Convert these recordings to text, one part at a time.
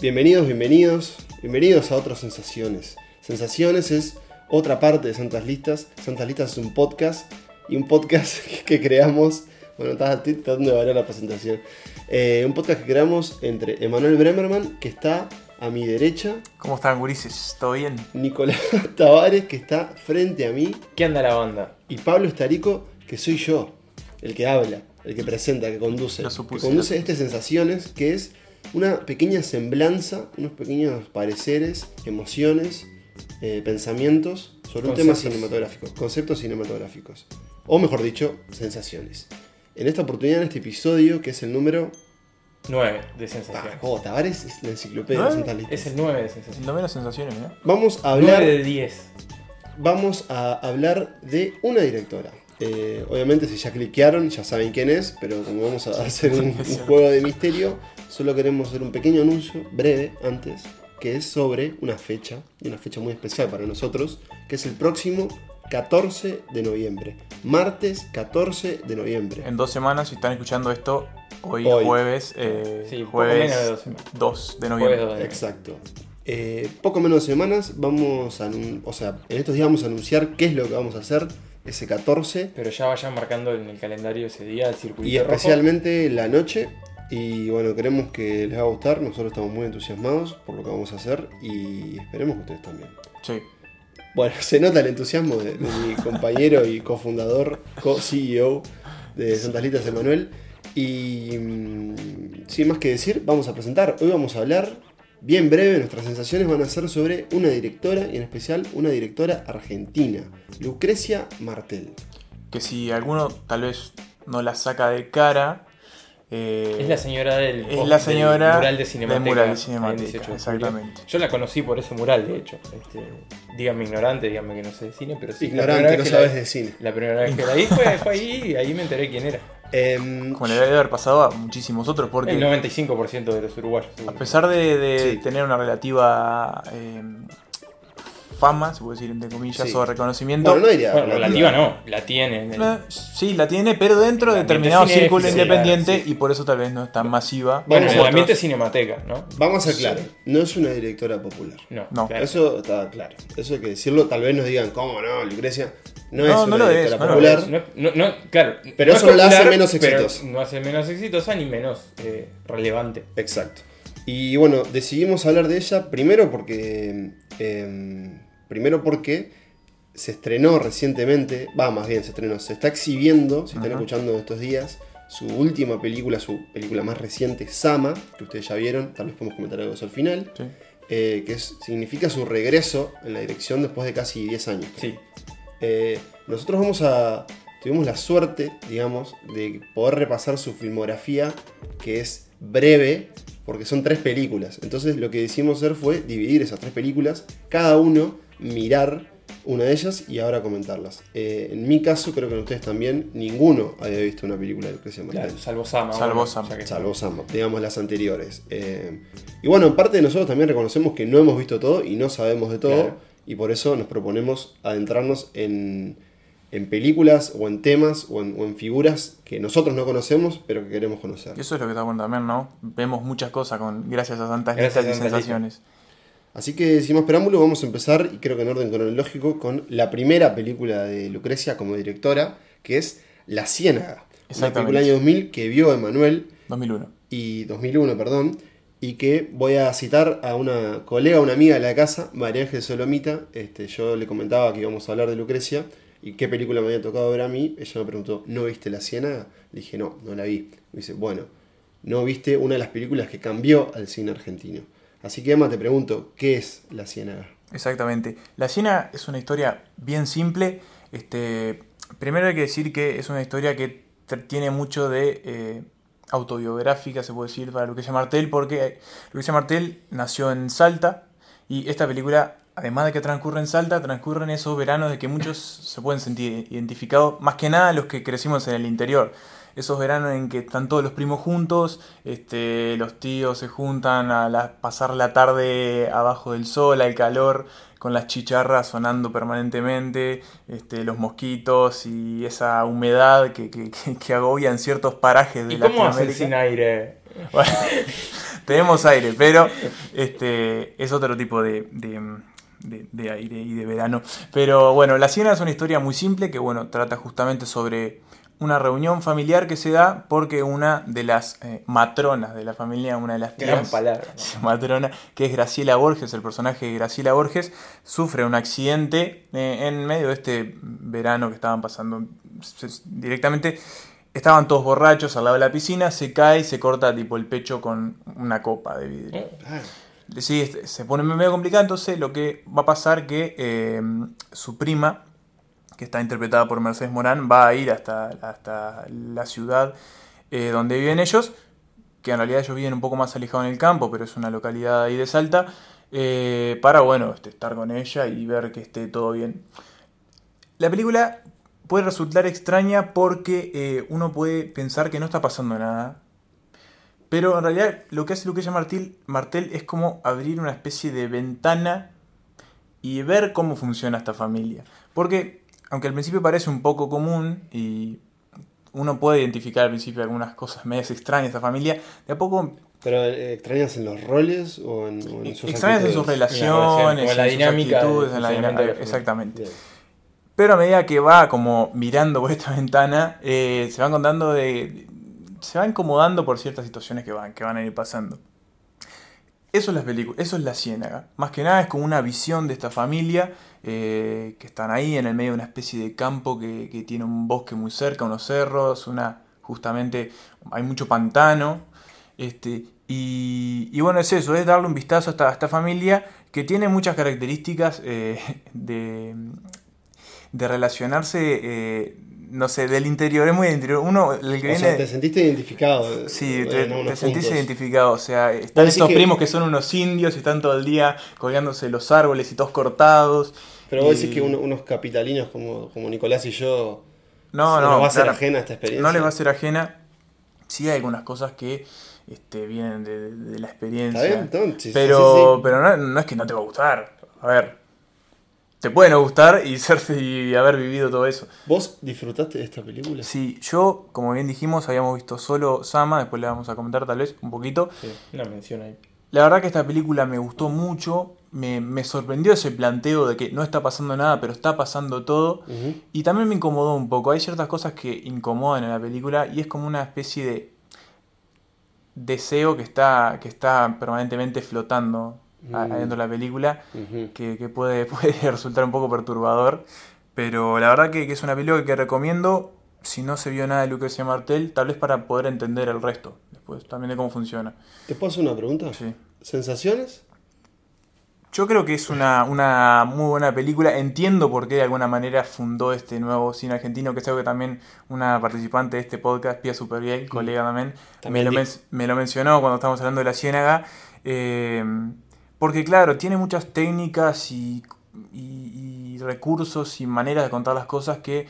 Bienvenidos, bienvenidos, bienvenidos a otras sensaciones. Sensaciones es otra parte de Santas Listas. Santas Listas es un podcast y un podcast que creamos. Bueno, estás tratando de variar la presentación. Eh, un podcast que creamos entre Emanuel Bremerman, que está a mi derecha, ¿Cómo están, gurises? ¿Todo bien? Nicolás Tavares, que está frente a mí, ¿Qué anda la banda? y Pablo Estarico, que soy yo, el que habla, el que presenta, que conduce. Lo supuse, que conduce lo este Sensaciones, que es una pequeña semblanza, unos pequeños pareceres, emociones, eh, pensamientos sobre un tema cinematográfico, conceptos cinematográficos. O mejor dicho, sensaciones. En esta oportunidad, en este episodio, que es el número. 9 de Ah, sensaciones. oh, Tavares es la enciclopedia. Es el 9 de sensaciones. No menos sensaciones, ¿no? Vamos a hablar. 9 de 10. vamos a hablar de una directora. Eh, obviamente si ya cliquearon ya saben quién es, pero como vamos a hacer un, un juego de misterio, solo queremos hacer un pequeño anuncio breve antes, que es sobre una fecha, y una fecha muy especial para nosotros, que es el próximo 14 de noviembre. Martes 14 de noviembre. En dos semanas, si están escuchando esto, hoy, Hoy. jueves, eh, Sí, poco jueves menos de dos semanas. 2 de noviembre. Exacto. Eh, poco menos de semanas vamos a, o sea, en estos días vamos a anunciar qué es lo que vamos a hacer ese 14 Pero ya vayan marcando en el calendario ese día el circuito Y especialmente la noche. Y bueno, queremos que les va a gustar. Nosotros estamos muy entusiasmados por lo que vamos a hacer y esperemos que ustedes también. Sí. Bueno, se nota el entusiasmo de, de mi compañero y cofundador, co-CEO de Santas Litas, Emanuel. Y mm, sin más que decir, vamos a presentar. Hoy vamos a hablar, bien breve, nuestras sensaciones van a ser sobre una directora y en especial una directora argentina, Lucrecia Martel. Que si alguno tal vez no la saca de cara. eh, Es la señora del, Es la señora del mural de del Cinemateca. mural de Cinemateca, 18 de julio. exactamente. Yo la conocí por ese mural, de hecho. Este, díganme ignorante, díganme que no sé de cine, pero sí. la Ignorante, vez no que sabes la, de cine. La primera vez que la vi fue, fue ahí y ahí me enteré quién era. Em, Como le debe haber pasado a muchísimos otros, porque El 95% de los uruguayos. a pesar de, de Sí. tener una relativa eh, fama, se puede decir entre comillas, Sí. o reconocimiento. bueno, no diría. Bueno, relativa no, la tiene. el- Eh, Sí, la tiene, pero dentro de determinado círculo sí, independiente sí. y por eso tal vez no es tan masiva. Bueno, en el ambiente cinemateca, ¿no? Vamos a ser claros, no es una directora popular. No, No. claro. Eso está claro. Eso hay que decirlo. Tal vez nos digan, ¿cómo no? Lucrecia no, No, es no una lo es, directora lo popular. No, no, no, claro. Pero no eso es no la hace menos exitosa. No hace menos exitosa ni menos eh, relevante. Exacto. Y bueno, decidimos hablar de ella primero porque. eh, primero porque se estrenó recientemente. Va, más bien, se estrenó. Se está exhibiendo, si están escuchando estos días, su última película, su película más reciente, Sama, que ustedes ya vieron. Tal vez podemos comentar algo de eso al final. Sí. eh, que es- significa su regreso en la dirección después de casi 10 años. Sí. Eh, nosotros vamos a. Tuvimos la suerte, digamos, de poder repasar su filmografía, que es breve, porque son tres películas. Entonces lo que decidimos hacer fue dividir esas tres películas, cada uno mirar una de ellas y ahora comentarlas. Eh, en mi caso, creo que en ustedes también, ninguno había visto una película de Lucrecia Martel. Claro, salvo Sama. Salvo bueno, Sama. Salvo Sam, digamos las anteriores. Eh, y bueno, en parte de nosotros también reconocemos que no hemos visto todo y no sabemos de todo. Claro. Y por eso nos proponemos adentrarnos en, en películas o en temas o en, o en figuras que nosotros no conocemos, pero que queremos conocer. Y eso es lo que está bueno también, ¿no? Vemos muchas cosas con gracias a tantas Gracias listas y a tantas sensaciones. Así que sin más preámbulo, vamos a empezar, y creo que en orden cronológico, con la primera película de Lucrecia como directora, que es La Ciénaga. Una película del año 2000 que vio Emanuel 2001. y 2001, perdón, y que voy a citar a una colega, una amiga de la casa, María Ángel Solomita. Este, yo le comentaba que íbamos a hablar de Lucrecia y qué película me había tocado ver a mí. Ella me preguntó, ¿no viste La Ciénaga? Le dije, no, no la vi. Me dice, bueno, no viste una de las películas que cambió al cine argentino. Así que Emma, te pregunto, ¿qué es La Ciénaga? Exactamente. La Siena es una historia bien simple. Este, primero hay que decir que es una historia que tiene mucho de eh, autobiográfica, se puede decir, para Lucrecia Martel, porque Lucrecia Martel nació en Salta y esta película, además de que transcurre en Salta, transcurre en esos veranos de que muchos se pueden sentir identificados, más que nada los que crecimos en el interior. Esos veranos en que están todos los primos juntos, este, los tíos se juntan a la- pasar la tarde abajo del sol, al calor, con las chicharras sonando permanentemente, este, los mosquitos y esa humedad que, que, que- que agobia en ciertos parajes de ¿Y cómo hacen sin aire? Bueno, tenemos aire, pero este, es otro tipo de, de, de- de aire y de verano. Pero bueno, La Siena es una historia muy simple que bueno, trata justamente sobre una reunión familiar que se da porque una de las eh, matronas de la familia, una de las Gran tías, palabra. matrona, que es Graciela Borges, el personaje de Graciela Borges, sufre un accidente eh, en medio de este verano que estaban pasando. Directamente estaban todos borrachos al lado de la piscina, se cae y se corta tipo el pecho con una copa de vidrio. Eh, Sí, este, se pone medio complicado, entonces lo que va a pasar que su prima, que está interpretada por Mercedes Morán, va a ir hasta, hasta la ciudad eh, donde viven ellos, que en realidad ellos viven un poco más alejados en el campo, pero es una localidad ahí de Salta, eh, para, bueno, este, estar con ella y ver que esté todo bien. La película puede resultar extraña porque eh, uno puede pensar que no está pasando nada, pero en realidad lo que hace Lucrecia Martel, Martel es como abrir una especie de ventana y ver cómo funciona esta familia. Porque, aunque al principio parece un poco común y uno puede identificar al principio algunas cosas medias extrañas de esta familia, de a poco ¿Pero eh, extrañas en los roles o en, o en sus extrañas en sus relaciones, En la en sus dinámica actitudes, en la dinámica- exactamente. Bien. Pero a medida que va como mirando por esta ventana, eh, se van contando de. se va incomodando por ciertas situaciones que van, que van a ir pasando. Eso es la película, eso es la ciénaga. Más que nada es como una visión de esta familia eh, que están ahí en el medio de una especie de campo que, tiene un bosque muy cerca, unos cerros, una justamente hay mucho pantano. Este, y, y bueno, es eso, es darle un vistazo a esta, a esta familia que tiene muchas características eh, de, de relacionarse, eh, no sé, del interior, es muy del interior. Uno, el que O viene... sea, te sentiste identificado. Sí, en te, te sentís identificado. O sea, están que- primos que son unos indios y están todo el día colgándose de los árboles y todos cortados. Pero vos decís que uno- unos capitalinos como, como Nicolás y yo No, se no. nos va a ser claro, ajena esta experiencia. No les va a ser ajena. Sí hay algunas cosas que este, vienen de, de la experiencia. Está bien, entonces. pero sí, sí. pero no, no es que no te va a gustar. A ver. Te puede no gustar y, ser, y haber vivido todo eso. ¿Vos disfrutaste de esta película? Sí, yo, como bien dijimos, habíamos visto solo Sama, después le vamos a comentar tal vez un poquito. Sí, una mención ahí. La verdad que esta película me gustó mucho, me, me sorprendió ese planteo de que no está pasando nada, pero está pasando todo. Y también me incomodó un poco. Hay ciertas cosas que incomodan en la película y es como una especie de deseo que está, que está permanentemente flotando Mm. la película, que, que puede, puede resultar un poco perturbador. Pero la verdad que, que es una película que recomiendo si no se vio nada de Lucrecia Martel, tal vez para poder entender el resto después, también de cómo funciona. ¿Te puedo hacer una pregunta? Sí. ¿Sensaciones? Yo creo que es una, una muy buena película. Entiendo por qué de alguna manera fundó este nuevo cine argentino, que es algo que también una participante de este podcast, Pia Superviel, colega también, También me, lo me lo mencionó cuando estábamos hablando de la Ciénaga. eh, porque claro, tiene muchas técnicas y, y- y recursos y maneras de contar las cosas que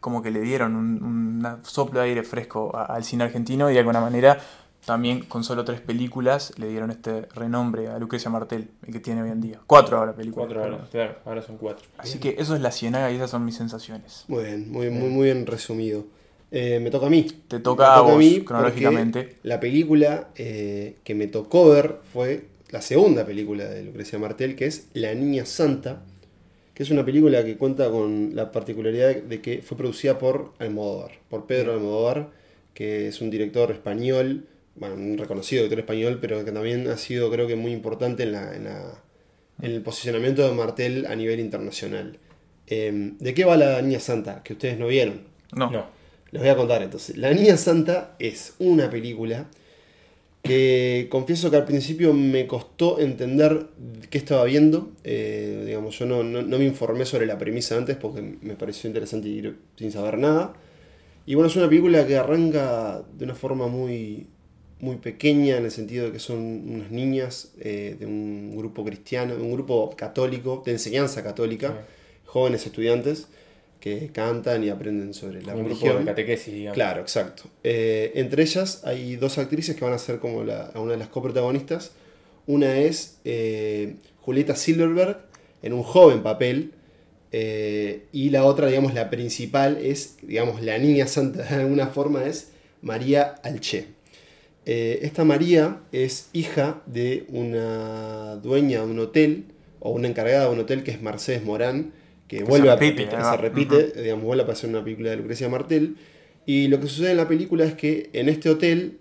como que le dieron un, un soplo de aire fresco a- al cine argentino y de alguna manera también con solo tres películas le dieron este renombre a Lucrecia Martel, el que tiene hoy en día. Cuatro ahora películas. Cuatro horas, claro, ahora son cuatro. Así que eso es la ciénaga y esas son mis sensaciones. Muy bien, muy, muy, muy bien resumido. Eh, me toca a mí. Te toca a vos, cronológicamente. La película eh, que me tocó ver fue la segunda película de Lucrecia Martel, que es La Niña Santa, que es una película que cuenta con la particularidad de que fue producida por Almodóvar, por Pedro Almodóvar, que es un director español, bueno, un reconocido director español, pero que también ha sido creo que muy importante en, la, en, la- en el posicionamiento de Martel a nivel internacional. Eh, ¿De qué va La Niña Santa? Que ustedes no vieron. No. No. Les voy a contar entonces. La Niña Santa es una película que confieso que al principio me costó entender qué estaba viendo. Eh, digamos, yo no, no- no me informé sobre la premisa antes porque me pareció interesante ir sin saber nada. Y bueno, es una película que arranca de una forma muy, muy pequeña en el sentido de que son unas niñas eh, de un grupo cristiano, de un grupo católico, de enseñanza católica, jóvenes estudiantes que cantan y aprenden sobre la un grupo religión. de catequesis, digamos. Claro, exacto. Eh, entre ellas hay dos actrices que van a ser como la, una de las coprotagonistas. Una es eh, Julieta Silverberg en un joven papel. eh, y la otra, digamos, la principal es, digamos, la niña santa de alguna forma es María Alché. Eh, esta María es hija de una dueña de un hotel, o una encargada de un hotel que es Mercedes Morán, que, Que vuelve se a se repite, digamos, vuelve a pasar una película de Lucrecia Martel. Y lo que sucede en la película es que en este hotel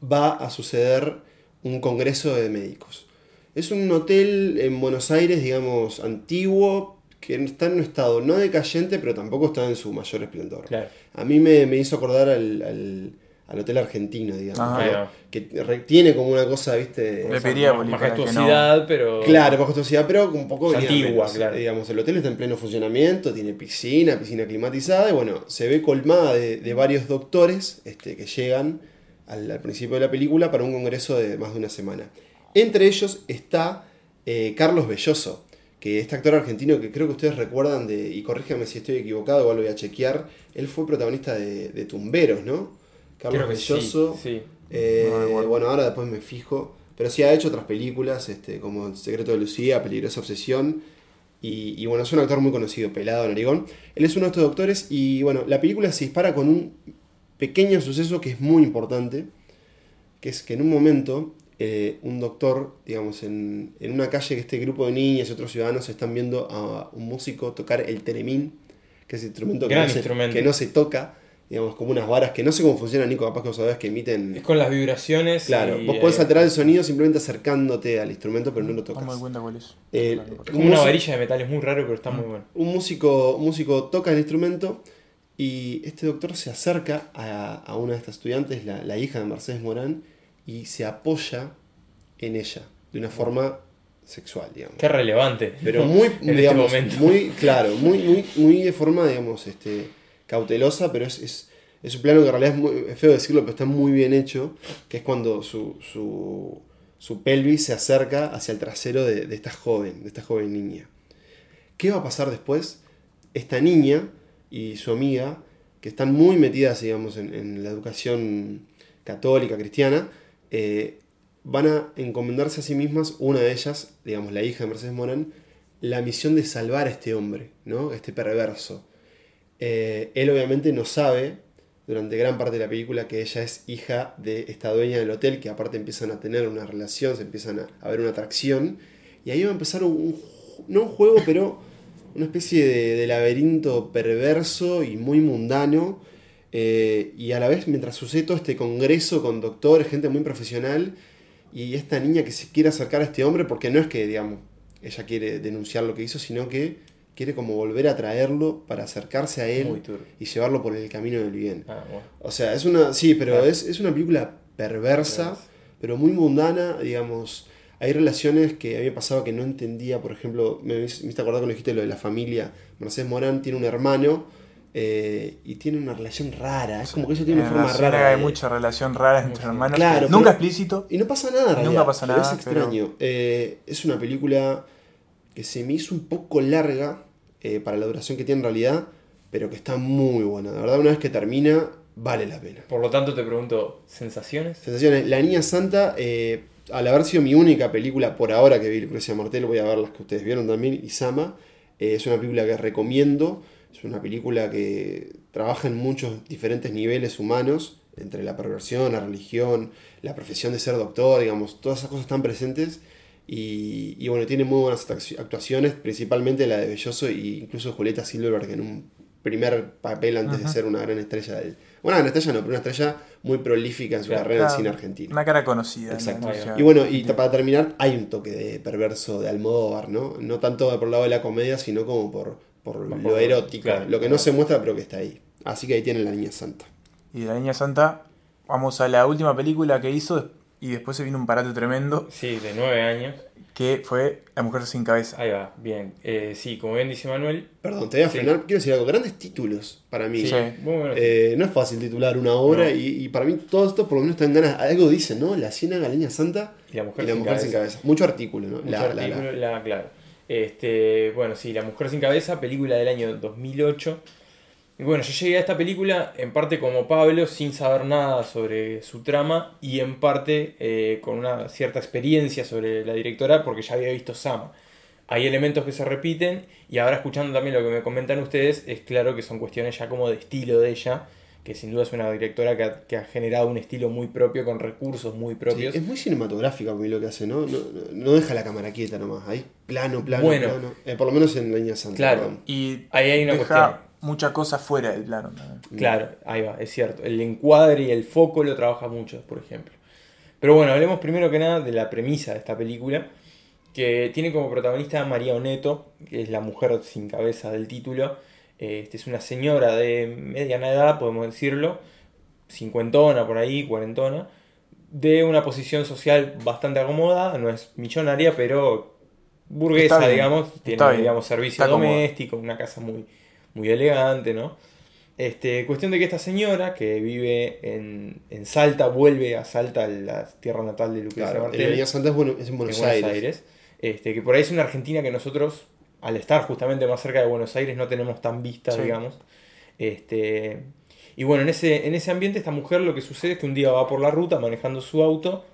va a suceder un congreso de médicos. Es un hotel en Buenos Aires, digamos, antiguo, que está en un estado no decayente, pero tampoco está en su mayor esplendor. Claro. A mí me, me hizo acordar al, al- al hotel argentino, digamos. ¿no? Ahí va. que re- tiene como una cosa, viste, Le O sea, majestuosidad, pero. Claro, bajo sociedad, pero un poco antigua, claro. Digamos, el hotel está en pleno funcionamiento, tiene piscina, piscina climatizada, y bueno, se ve colmada de, de varios doctores este, que llegan al, al principio de la película para un congreso de más de una semana. Entre ellos está eh, Carlos Belloso, que este actor argentino que creo que ustedes recuerdan de, y corríjame si estoy equivocado, igual lo voy a chequear, él fue protagonista de, de Tumberos, ¿no? Carlos Creo que Belloso. sí. Eh, No bueno, ahora después me fijo. Pero sí ha hecho otras películas, este, como El secreto de Lucía, Peligrosa Obsesión. Y, y bueno, es un actor muy conocido, pelado, narigón. Él es uno de estos doctores y bueno, la película se dispara con un pequeño suceso que es muy importante. Que es que en un momento, eh, un doctor, digamos, en, en una calle que este grupo de niñas y otros ciudadanos están viendo a un músico tocar el teremín, que es el instrumento que, Gran no se, instrumento. que no se toca, digamos, como unas varas que no sé cómo funciona, Nico, capaz que vos sabés que emiten... Es con las vibraciones. Claro, y, vos podés eh, alterar el sonido simplemente acercándote al instrumento, pero no lo tocas. No me cuenta cuál es. Eh, Es un, como una varilla de metal, es muy raro, pero está muy bueno. un músico, un músico toca el instrumento y este doctor se acerca a, a una de estas estudiantes, la, la hija de Mercedes Morán, y se apoya en ella de una forma sexual, digamos. Qué relevante. Pero muy, en digamos, este momento. muy, claro, muy, muy, muy de forma, digamos, este, cautelosa, pero es, es, es un plano que en realidad es, muy, feo decirlo, pero está muy bien hecho, que es cuando su, su, su pelvis se acerca hacia el trasero de, de esta joven, de esta joven niña. ¿Qué va a pasar después? Esta niña y su amiga, que están muy metidas, digamos, en, en la educación católica, cristiana, eh, van a encomendarse a sí mismas, una de ellas, digamos, la hija de Mercedes Morán, la misión de salvar a este hombre, ¿no? Este perverso. Eh, él obviamente no sabe, durante gran parte de la película, que ella es hija de esta dueña del hotel, que aparte empiezan a tener una relación, se empiezan a, ver una atracción, y ahí va a empezar un, no un juego, pero una especie de, de laberinto perverso y muy mundano, eh, y a la vez mientras sucede todo este congreso con doctores, gente muy profesional, y esta niña que se quiere acercar a este hombre, porque no es que, digamos, ella quiere denunciar lo que hizo, sino que quiere como volver a traerlo para acercarse a él y llevarlo por el camino del bien. Ah, bueno. O sea, es una. Sí, pero Claro. es, es una película perversa, pero muy mundana, digamos. Hay relaciones que a mí me pasaba que no entendía, por ejemplo, me me hiciste acordar cuando dijiste lo de la familia. Mercedes Morán tiene un hermano eh, y tiene una relación rara. Es como que ella tiene una forma rara. hay de- mucha relación rara entre hermanos. Claro, Nunca pero- explícito. Y no pasa nada, Nunca pasa pero nada, Es extraño. Eh, es una película que se me hizo un poco larga eh, para la duración que tiene en realidad, pero que está muy buena. De verdad, una vez que termina, vale la pena. Por lo tanto, te pregunto, ¿sensaciones? Sensaciones. La Niña Santa, eh, al haber sido mi única película por ahora que vi Lucrecia Martel, voy a ver las que ustedes vieron también, y Sama, eh, es una película que recomiendo. Es una película que trabaja en muchos diferentes niveles humanos, entre la perversión, la religión, la profesión de ser doctor, digamos, todas esas cosas están presentes. Y, y bueno, tiene muy buenas actu- actuaciones, principalmente la de Belloso e incluso Julieta Silverberg en un primer papel antes de ser una gran estrella del, Bueno, una gran estrella no, pero una estrella muy prolífica en su Claro. carrera en cine argentino. Una cara conocida. Exacto. Y bueno, y para terminar, hay un toque de perverso de Almodóvar, ¿no? No tanto por el lado de la comedia, sino como por, por lo erótico, claro, lo que no se muestra pero que está ahí. Así que ahí tienen la niña santa. Y de la Niña Santa, vamos a la última película que hizo y después se vino un parate tremendo Sí, de nueve años. que fue La Mujer Sin Cabeza. Ahí va, bien. Eh, sí, como bien dice Manuel. Perdón, te voy a Sí. frenar. Quiero decir algo. Grandes títulos para mí. Sí, Sí. muy bueno. Eh, no es fácil titular una obra No. y, y para mí todo esto por lo menos están ganas. Algo dicen, ¿no? La ciénaga, la niña santa y la mujer, y la sin, mujer cabeza. sin cabeza. Mucho artículo, ¿no? Mucho La- la- la. artículo, la- claro. Este, bueno, sí, La Mujer Sin Cabeza, película del año 2008. Y bueno, yo llegué a esta película en parte como Pablo, sin saber nada sobre su trama y en parte eh, con una cierta experiencia sobre la directora porque ya había visto Sama. Hay elementos que se repiten y ahora escuchando también lo que me comentan ustedes, es claro que son cuestiones ya como de estilo de ella, que sin duda es una directora que ha, que ha generado un estilo muy propio, con recursos muy Sí, propios. es muy cinematográfica mí lo que hace, ¿no? No, no- deja la cámara quieta nomás. Ahí plano, plano, Bueno. plano. Eh, por lo menos en la línea santa. Claro. perdón. Y Ahí hay una deja cuestión. Mucha cosa fuera del plano. Claro, ahí va, es cierto. El encuadre y el foco lo trabaja mucho, por ejemplo. Pero bueno, hablemos primero que nada de la premisa de esta película, que tiene como protagonista a María Oneto, que es la mujer sin cabeza del título. Este es una señora de mediana edad, podemos decirlo, cincuentona por ahí, cuarentona, de una posición social bastante acomodada, no es millonaria, pero burguesa, digamos, tiene digamos, servicio doméstico, una casa muy, muy elegante, ¿no? Este, cuestión de que esta señora, que vive en, en Salta, vuelve a Salta, la tierra natal de Lucrecia Claro, Martel, en santa es, bueno, es en en Buenos, Buenos Aires. Aires. Este, que por ahí es una Argentina que nosotros, al estar justamente más cerca de Buenos Aires, no tenemos tan vista, Sí. digamos. Este, y bueno, en ese, en ese ambiente, esta mujer lo que sucede es que un día va por la ruta manejando su auto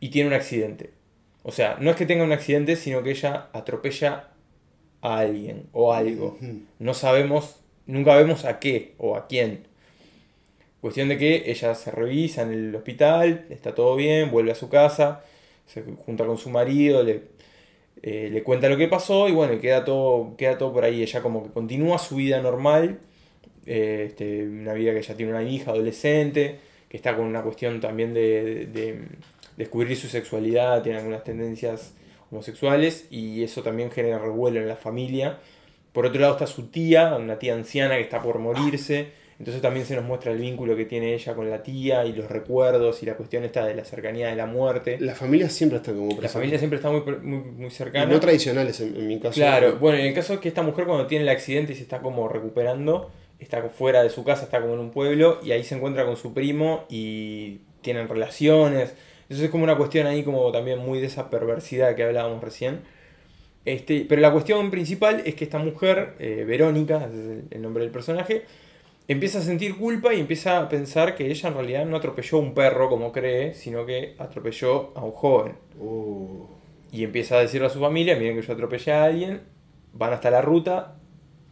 y tiene un accidente. O sea, no es que tenga un accidente, sino que ella atropella a alguien o algo. No sabemos, nunca vemos a qué o a quién. Cuestión de que ella se revisa en el hospital, está todo bien, vuelve a su casa, se junta con su marido, le, eh, le cuenta lo que pasó y bueno, queda todo, queda todo por ahí. Ella como que continúa su vida normal, eh, este, una vida que ella tiene una hija adolescente, que está con una cuestión también de, de- de descubrir su sexualidad, tiene algunas tendencias homosexuales y eso también genera revuelo en la familia. Por otro lado está su tía, una tía anciana que está por morirse. Entonces también se nos muestra el vínculo que tiene ella con la tía y los recuerdos y la cuestión esta de la cercanía de la muerte. Las familias siempre están como La presentes. familia siempre está muy, muy, muy Y cercana. no tradicionales en, en mi caso. Claro, bueno, en el caso es que esta mujer cuando tiene el accidente y se está como recuperando, está fuera de su casa, está como en un pueblo y ahí se encuentra con su primo y tienen relaciones. Eso es como una cuestión ahí como también muy de esa perversidad que hablábamos recién. Este, pero la cuestión principal es que esta mujer, eh, Verónica, ese es el, el nombre del personaje, empieza a sentir culpa y empieza a pensar que ella en realidad no atropelló a un perro como cree, sino que atropelló a un joven. Uh, Y empieza a decirle a su familia, miren que yo atropellé a alguien, van hasta la ruta,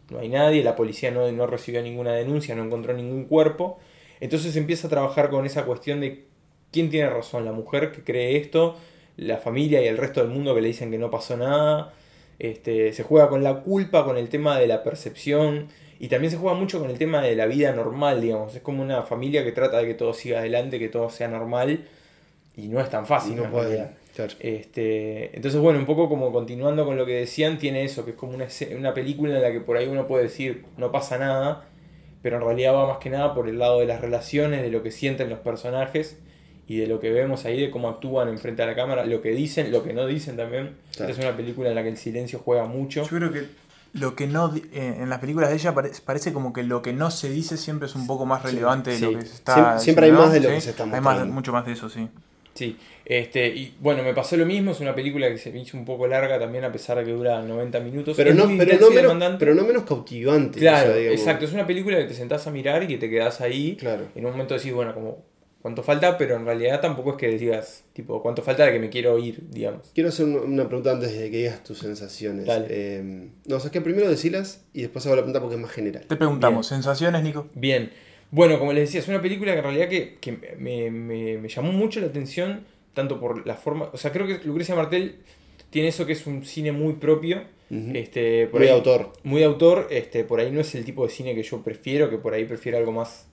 no hay nadie, la policía no, no recibió ninguna denuncia, no encontró ningún cuerpo. Entonces empieza a trabajar con esa cuestión de quién tiene razón, la mujer que cree esto, la familia y el resto del mundo que le dicen que no pasó nada. Este, se juega con la culpa, con el tema de la percepción y también se juega mucho con el tema de la vida normal, digamos. Es como una familia que trata de que todo siga adelante, que todo sea normal y no es tan fácil. no puede. Claro. Este, entonces, bueno, un poco como continuando con lo que decían, tiene eso, que es como una, una película en la que por ahí uno puede decir no pasa nada, pero en realidad va más que nada por el lado de las relaciones, de lo que sienten los personajes y de lo que vemos ahí, de cómo actúan enfrente a la cámara, lo que dicen, lo que no dicen también. Claro. Es una película en la que el silencio juega mucho. Yo creo que lo que no eh, en las películas de ella pare- parece como que lo que no se dice siempre es un poco más relevante de sí. lo que se está Siempre- siempre hay más de lo ¿sí? que se está Hay más, mostrando. mucho más de eso, sí. Sí, este, y bueno, me pasó lo mismo, es una película que se me hizo un poco larga también a pesar de que dura 90 minutos. Pero Es no, pero, no menos, demandante. pero no menos cautivante. Claro, o sea, digamos. exacto. Es una película que te sentás a mirar y que te quedás ahí. Claro. En un momento decís, bueno, como, ¿cuánto falta? Pero en realidad tampoco es que digas, tipo, ¿cuánto falta de que me quiero ir, digamos? Quiero hacer una- pregunta antes de que digas tus sensaciones. Dale. Eh, no, o sea, que primero decilas y después hago la pregunta porque es más general. Te preguntamos, ¿sensaciones, Nico? Bien. Bueno, como les decía, es una película que en realidad que, que me, me- me llamó mucho la atención, tanto por la forma. O sea, creo que Lucrecia Martel tiene eso que es un cine muy propio. Este, por Muy ahí- autor. Muy de autor, este, por ahí no es el tipo de cine que yo prefiero, que por ahí prefiero algo más.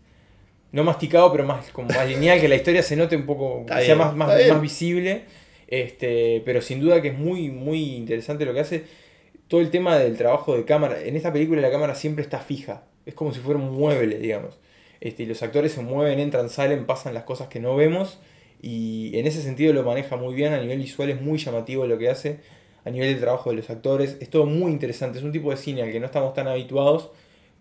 No masticado, pero más, como más lineal, que la historia se note un poco, que sea más, más, más visible. Este, pero sin duda que es muy, muy interesante lo que hace. Todo el tema del trabajo de cámara. En esta película la cámara siempre está fija. Es como si fuera un mueble, digamos. Este, y los actores se mueven, entran, salen, pasan las cosas que no vemos. Y en ese sentido lo maneja muy bien. A nivel visual es muy llamativo lo que hace. A nivel del trabajo de los actores. Es todo muy interesante. Es un tipo de cine al que no estamos tan habituados.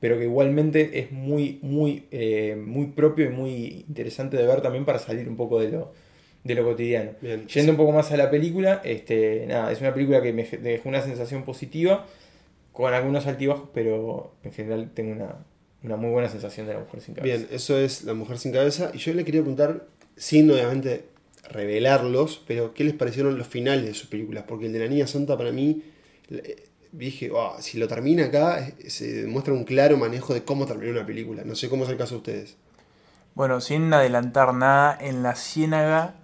Pero que igualmente es muy, muy, eh, muy propio y muy interesante de ver también para salir un poco de lo, de lo cotidiano. Bien. Yendo un poco más a la película, este, nada, es una película que me dejó una sensación positiva, con algunos altibajos, pero en general tengo una, una muy buena sensación de la mujer sin cabeza. Bien, eso es La Mujer Sin Cabeza. Y yo le quería preguntar, sin obviamente revelarlos, pero ¿qué les parecieron los finales de sus películas? Porque el de La Niña Santa para mí, dije, "Oh, si lo termina acá, se demuestra un claro manejo de cómo terminar una película. No sé cómo es el caso de ustedes. Bueno, sin adelantar nada, en la ciénaga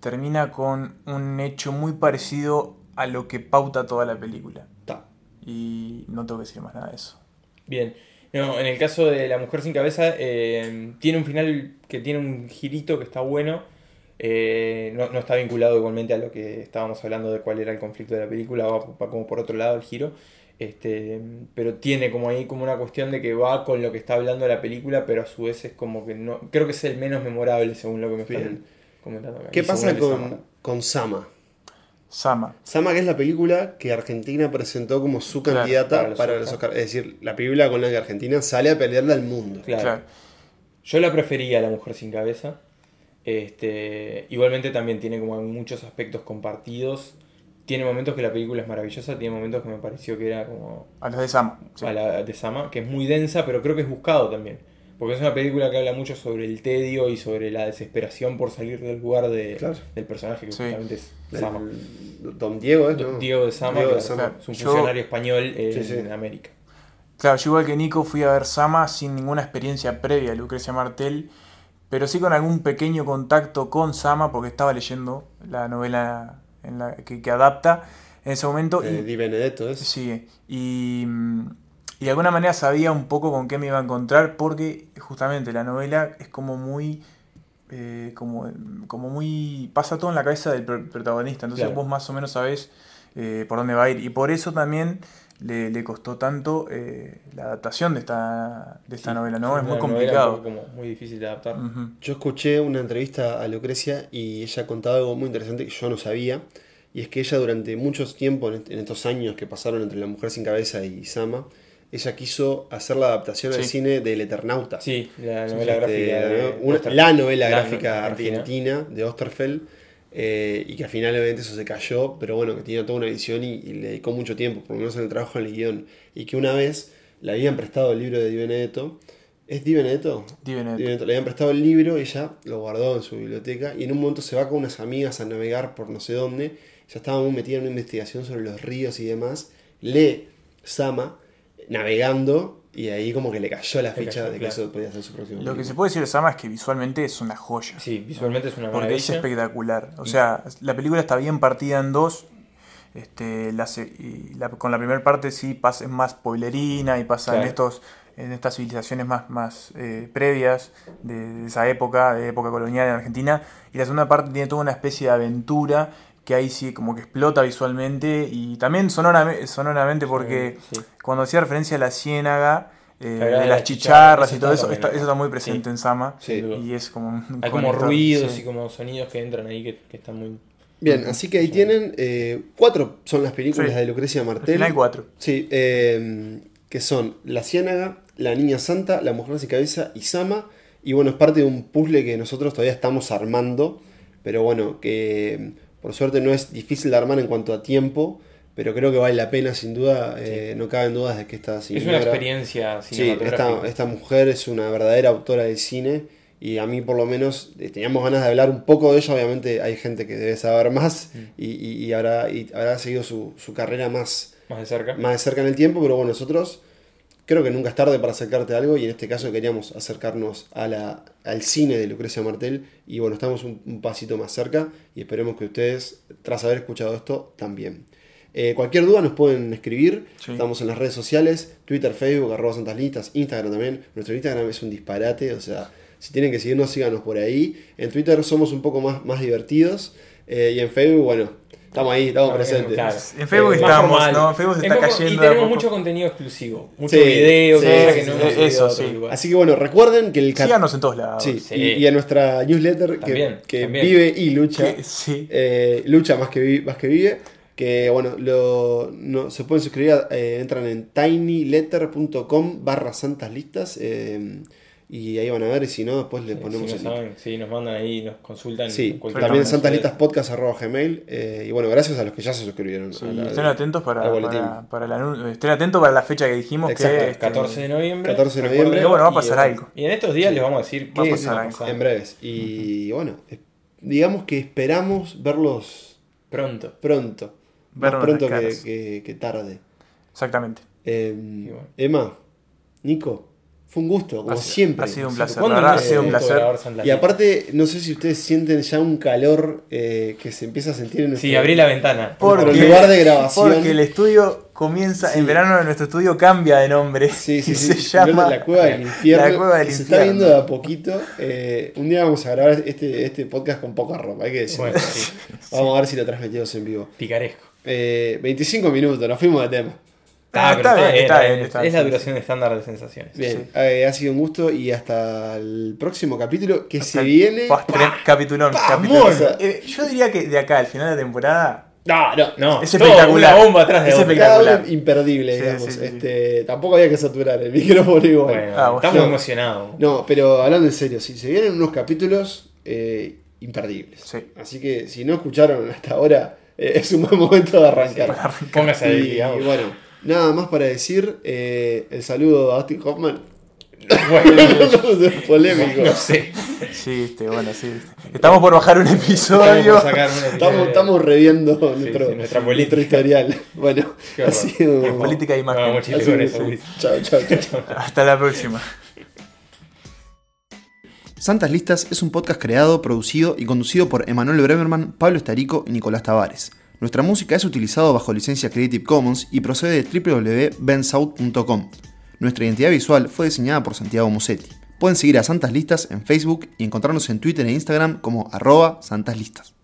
termina con un hecho muy parecido a lo que pauta toda la película. Ta. Y no tengo que decir más nada de eso. Bien. No, en el caso de La Mujer sin Cabeza, eh, tiene un final que tiene un girito que está bueno. Eh, no, no está vinculado igualmente a lo que estábamos hablando de cuál era el conflicto de la película, va, va como por otro lado el giro. Este, pero tiene como ahí como una cuestión de que va con lo que está hablando la película, pero a su vez es como que no. Creo que es el menos memorable según lo que me están Bien. comentando acá. ¿Qué Y pasa con, Sama. con Sama? Sama. Sama, que es la película que Argentina presentó como su Claro, candidata para para los los, Oscar. Oscar. Es decir, la película con la que Argentina sale a pelearle al mundo. Claro. Claro. Yo la prefería a La Mujer sin Cabeza. Este, igualmente también tiene como muchos aspectos compartidos. Tiene momentos que la película es maravillosa, tiene momentos que me pareció que era como A los de Sama. sí. a la de Sama, que es muy densa, pero creo que es buscado también. Porque es una película que habla mucho sobre el tedio y sobre la desesperación por salir del lugar de- Claro. del personaje que Sí. justamente es El- Sama. Don Diego, ¿es? no? Diego de Sama, Diego de es un Yo- funcionario español eh, Sí, sí. en América. Claro, yo igual que Nico fui a ver Sama sin ninguna experiencia previa a Lucrecia Martel, pero sí con algún pequeño contacto con Sama porque estaba leyendo la novela en la que, que adapta en ese momento. Eh, y, Di Benedetto, ¿es? sí, y, mm, y de alguna manera sabía un poco con qué me iba a encontrar porque justamente la novela es como muy... eh, como, como muy... pasa todo en la cabeza del pr- protagonista, entonces Claro. vos más o menos sabés eh, por dónde va a ir. Y por eso también le, le costó tanto eh, la adaptación de esta, de esta Sí, novela, ¿no? Es muy complicado. como muy difícil de adaptar. Yo escuché una entrevista a Lucrecia y ella contaba algo muy interesante que yo no sabía. Y es que ella durante muchos tiempos, en est- en estos años que pasaron entre La Mujer sin Cabeza y Sama, ella quiso hacer la adaptación al Sí. cine del Eternauta. Sí, la novela Este, gráfica. la novela la gráfica no- argentina de Osterfeld. Eh, y que al final obviamente eso se cayó, pero bueno, que tenía toda una visión y, y le dedicó mucho tiempo, por lo menos en el trabajo en el guion. Y que una vez le habían prestado el libro de Di Benedetto. ¿Es Di Benedetto? Di Benedetto. Di Benedetto. Le habían prestado el libro, ella lo guardó en su biblioteca y en un momento se va con unas amigas a navegar por no sé dónde. Ya estaba muy metida en una investigación sobre los ríos y demás. Lee Sama navegando y ahí como que le cayó la ficha cayó, de que claro. eso podía ser su próximo Lo que se puede decir de Sama es que visualmente es una joya. Sí, visualmente es una Porque es espectacular. O sea, la película está bien partida en dos. Este, la, se- y la- con la primera parte sí pasa, es más spoilerina y pasa en estos en estas civilizaciones más, más eh, previas de, de esa época, de época colonial en Argentina. Y la segunda parte tiene toda una especie de aventura que ahí sí como que explota visualmente y también sonorame- sonoramente porque Sí. cuando hacía referencia a la ciénaga, eh, de la las chicharra, chicharras y todo eso, eso está muy presente Sí. en Sama. Y es como Hay como conector, ruidos sí. y como sonidos que entran ahí que, que están muy. Bien, así que ahí tienen eh, cuatro son las películas Sí. de Lucrecia Martel. final cuatro. Sí, eh, que son La Ciénaga, La Niña Santa, La Mujer sin Cabeza y Sama. Y bueno, es parte de un puzzle que nosotros todavía estamos armando. Pero bueno, que por suerte no es difícil de armar en cuanto a tiempo. Pero creo que vale la pena, sin duda. eh, no caben dudas de que esta Es una experiencia Sí, cinematográfica. esta, esta mujer es una verdadera autora de cine y a mí por lo menos eh, teníamos ganas de hablar un poco de ella, obviamente hay gente que debe saber más Mm. y, y- y habrá, y habrá seguido su, su carrera más, Más de cerca. más de cerca en el tiempo, pero bueno, nosotros creo que nunca es tarde para acercarte a algo y en este caso queríamos acercarnos a la, al cine de Lucrecia Martel y bueno, estamos un, un pasito más cerca y esperemos que ustedes, tras haber escuchado esto, también. Eh, cualquier duda nos pueden escribir, Sí. estamos en las redes sociales, Twitter, Facebook, arroba Santas Listas, Instagram también. Nuestro Instagram es un disparate, o sea, si tienen que seguirnos, síganos por ahí. En Twitter somos un poco más, más divertidos eh, y en Facebook, bueno, estamos ahí, estamos presentes. claro. En Facebook Más estamos, formal. ¿no? En Facebook se Es está cayendo Y a tenemos mucho contenido exclusivo. Mucho Sí, video, sí, cosas sí, que no sí, hemos eso subido a otro sí. lugar. Así que bueno, recuerden que el cat- Síganos en todos lados. Sí, Sí. Y, y en nuestra newsletter que, También, que también. vive y lucha. Que- sí. Eh, lucha más que, vi- más que vive. Que bueno, lo, no, se pueden suscribir, eh, entran en tinyletter.com barra santas listas. eh, y ahí van a ver, y si no, después le Sí, ponemos si el link. sí, nos mandan ahí, nos consultan. Sí, también momento. santaslistaspodcast.gmail. Eh, y bueno, gracias a los que ya se suscribieron. Sí, la- estén atentos para, para, para el anuncio. Estén atentos para la fecha que dijimos Exacto, que este, 14 de noviembre. 14 de noviembre. Bueno, va a Y, pasar algo. Y en estos días les vamos a decir Va a qué pasar algo. En breves. Y bueno, es- digamos que esperamos verlos Pronto. pronto. Más pronto que, que- que tarde. Exactamente. Eh, bueno. Emma, Nico, Fue un gusto, como Ha sido- siempre. ha sido un placer, ¿Cuándo la verdad, no ha sido un placer. Y aparte, no sé si ustedes sienten ya un calor eh, que se empieza a sentir en nuestro, Sí, abrí la ventana. Por el lugar de grabación. Porque el estudio comienza, Sí. en verano nuestro estudio cambia de nombre. Sí, sí, y sí. se llama La Cueva del Infierno. La Cueva del que se Infierno. está viendo de a poquito. Eh, un día vamos a grabar este, este podcast con poca ropa, hay que decirlo. Bueno, sí. Vamos a ver si lo transmitimos en vivo. Picaresco. Eh, 25 minutos, nos fuimos de tema. Ah, pero está bien, está bien, está Es la sí, duración estándar de sensaciones. Bien, eh, ha sido un gusto y hasta el próximo capítulo que se viene. Capitulón, pa, capitulón. Eh, yo diría que de acá al final de la temporada. No, no, No, Es todo espectacular. Una bomba atrás de Es espectacular. Imperdible, Sí, digamos. sí, sí, sí. este, Tampoco había que saturar el micrófono igual. Bueno, Ah, estamos No. emocionados. No, pero hablando en serio, si se vienen unos capítulos eh, imperdibles. Sí. Así que si no escucharon hasta ahora, eh, es un buen momento de arrancar. Póngase ahí, Y, digamos. bueno, nada más para decir eh, el saludo a Dustin Hoffman. Bueno, Polémico. no sé. Sí, este, bueno, sí. Estamos por bajar un episodio. Estamos, estamos reviendo nuestro, sí, nuestra nuestro historial. Bueno, ha sido. Política de imagen. Chao, chao, chao. Hasta la próxima. Santas Listas es un podcast creado, producido y conducido por Emanuel Bremerman, Pablo Estarico y Nicolás Tavares. Nuestra música es utilizada bajo licencia Creative Commons y procede de www.bensouth.com. Nuestra identidad visual fue diseñada por Santiago Musetti. Pueden seguir a Santas Listas en Facebook y encontrarnos en Twitter e Instagram como arroba Santas Listas.